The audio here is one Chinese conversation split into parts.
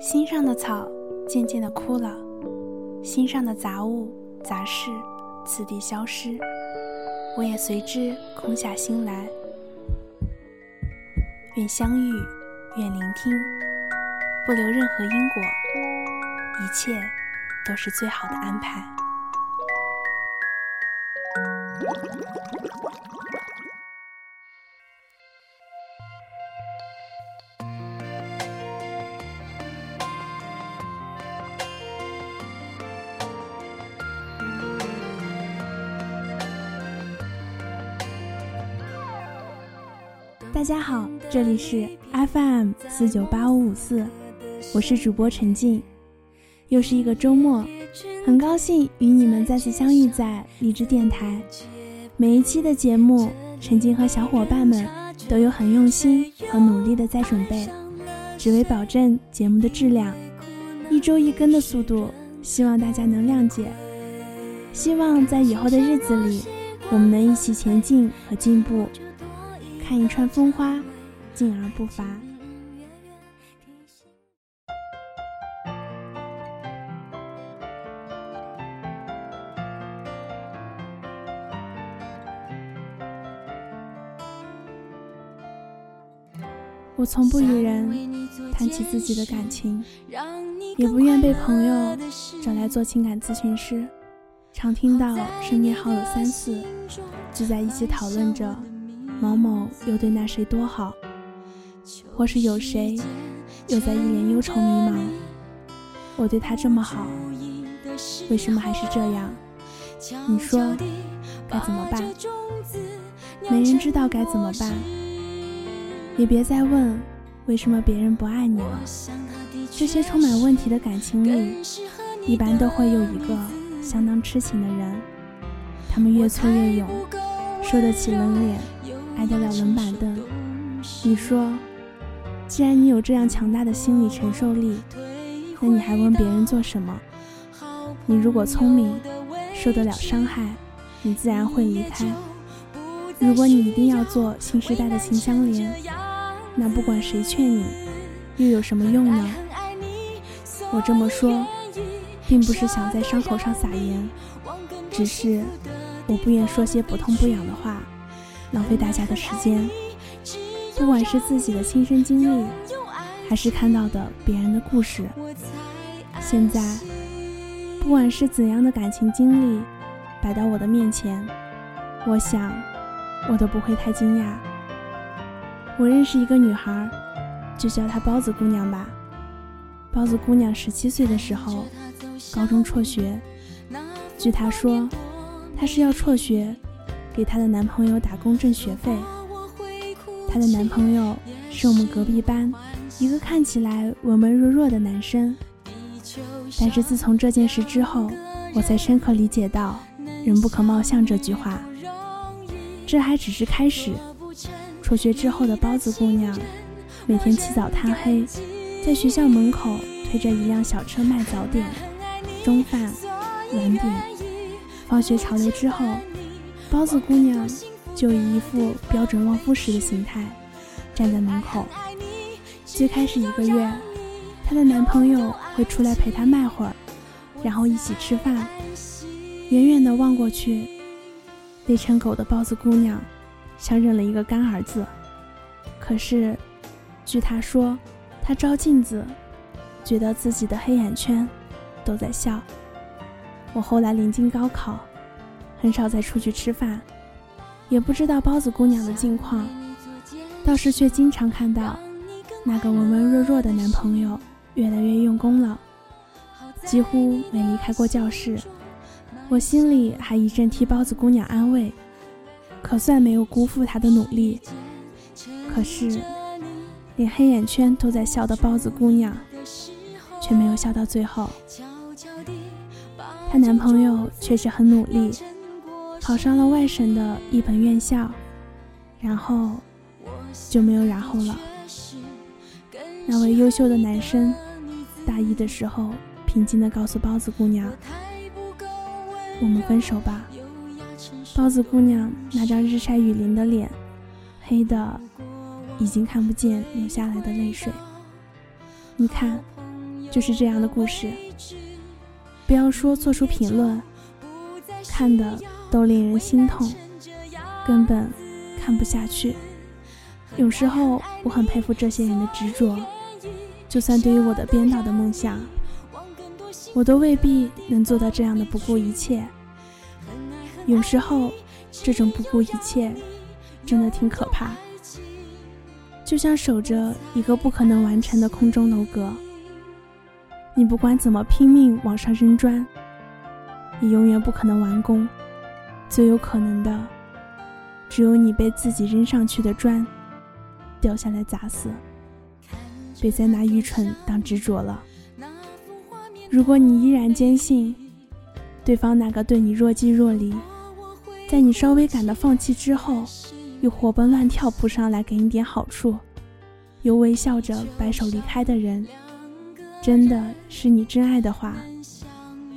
心上的草渐渐的枯了，心上的杂物杂事次第消失，我也随之空下心来。愿相遇，愿聆听，不留任何因果，一切都是最好的安排。大家好，这里是 FM 四九八五五四，我是主播陈静，又是一个周末，很高兴与你们再次相遇在荔枝电台。每一期的节目，陈静和小伙伴们都有很用心和努力的在准备，只为保证节目的质量，一周一更的速度，希望大家能谅解。希望在以后的日子里，我们能一起前进和进步。看一串风花，静而不乏。我从不与人谈起自己的感情，也不愿被朋友找来做情感咨询师。常听到身边好友三四聚在一起讨论着。某某又对那谁多好，或是有谁又在一脸忧愁迷茫。我对他这么好，为什么还是这样？你说该怎么办？没人知道该怎么办。也别再问为什么别人不爱你了。这些充满问题的感情里，一般都会有一个相当痴情的人，他们越挫越勇，受得起冷脸。挨得了冷板凳？你说，既然你有这样强大的心理承受力，那你还问别人做什么？你如果聪明，受得了伤害，你自然会离开。如果你一定要做新时代的秦香莲，那不管谁劝你，又有什么用呢？我这么说，并不是想在伤口上撒盐，只是我不愿说些不痛不痒的话。浪费大家的时间，不管是自己的亲身经历，还是看到的别人的故事。现在，不管是怎样的感情经历摆到我的面前，我想，我都不会太惊讶。我认识一个女孩，就叫她包子姑娘吧。包子姑娘十七岁的时候，高中辍学。据她说，她是要辍学。给她的男朋友打工挣学费。她的男朋友是我们隔壁班一个看起来文文弱弱的男生。但是自从这件事之后，我才深刻理解到“人不可貌相”这句话。这还只是开始。辍学之后的包子姑娘，每天起早贪黑，在学校门口推着一辆小车卖早点、中饭、晚点。放学潮流之后。包子姑娘就以一副标准旺夫时的形态站在门口。最开始一个月，她的男朋友会出来陪她卖会儿，然后一起吃饭。远远的望过去，累成狗的包子姑娘像认了一个干儿子。可是，据她说，她照镜子，觉得自己的黑眼圈都在笑。我后来临近高考。很少再出去吃饭，也不知道包子姑娘的近况，倒是却经常看到那个文文弱弱的男朋友越来越用功了，几乎没离开过教室。我心里还一阵替包子姑娘安慰，可算没有辜负她的努力。可是，连黑眼圈都在笑的包子姑娘，却没有笑到最后。她男朋友确实很努力。考上了外省的一本院校，然后就没有然后了。那位优秀的男生大一的时候，平静地告诉包子姑娘：“我们分手吧。”包子姑娘那张日晒雨淋的脸，黑的已经看不见流下来的泪水。你看，就是这样的故事。不要说做出评论，看的都令人心痛，根本看不下去。有时候我很佩服这些人的执着，就算对于我的编导的梦想，我都未必能做到这样的不顾一切。有时候，这种不顾一切，真的挺可怕，就像守着一个不可能完成的空中楼阁。你不管怎么拼命往上扔砖，也永远不可能完工。最有可能的，只有你被自己扔上去的砖。掉下来砸死，别再拿愚蠢当执着了。如果你依然坚信对方那个对你若即若离，在你稍微感到放弃之后，又活蹦乱跳扑上来给你点好处，又微笑着摆手离开的人，真的是你真爱的话，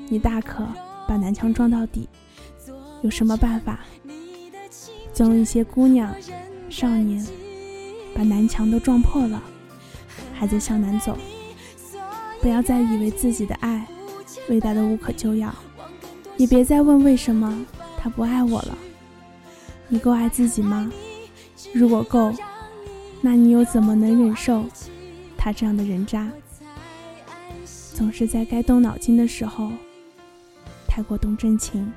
你大可把南墙撞到底。有什么办法？总有一些姑娘、少年。把南墙都撞破了，还在向南走。不要再以为自己的爱伟大的无可救药，也别再问为什么他不爱我了。你够爱自己吗？如果够，那你又怎么能忍受他这样的人渣？总是在该动脑筋的时候，太过动真情。